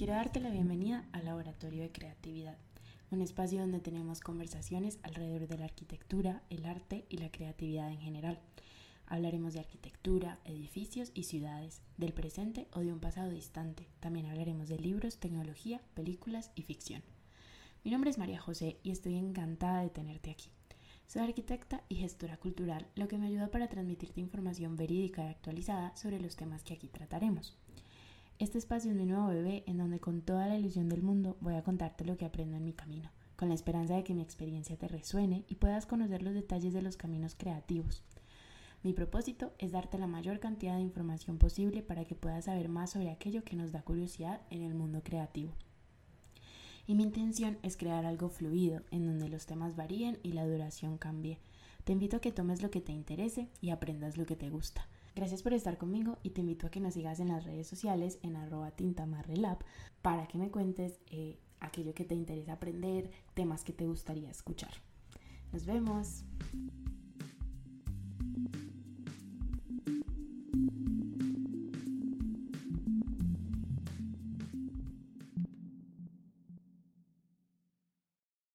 Quiero darte la bienvenida al Laboratorio de Creatividad, un espacio donde tenemos conversaciones alrededor de la arquitectura, el arte y la creatividad en general. Hablaremos de arquitectura, edificios y ciudades, del presente o de un pasado distante. También hablaremos de libros, tecnología, películas y ficción. Mi nombre es María José y estoy encantada de tenerte aquí. Soy arquitecta y gestora cultural, lo que me ayuda para transmitirte información verídica y actualizada sobre los temas que aquí trataremos. Este espacio es mi nuevo bebé en donde con toda la ilusión del mundo voy a contarte lo que aprendo en mi camino, con la esperanza de que mi experiencia te resuene y puedas conocer los detalles de los caminos creativos. Mi propósito es darte la mayor cantidad de información posible para que puedas saber más sobre aquello que nos da curiosidad en el mundo creativo y mi intención es crear algo fluido en donde los temas varíen y la duración cambie. Te invito a que tomes lo que te interese y aprendas lo que te gusta. Gracias por estar conmigo y te invito a que nos sigas en las redes sociales en arroba tintamarrelab para que me cuentes eh, aquello que te interesa aprender, temas que te gustaría escuchar. Nos vemos.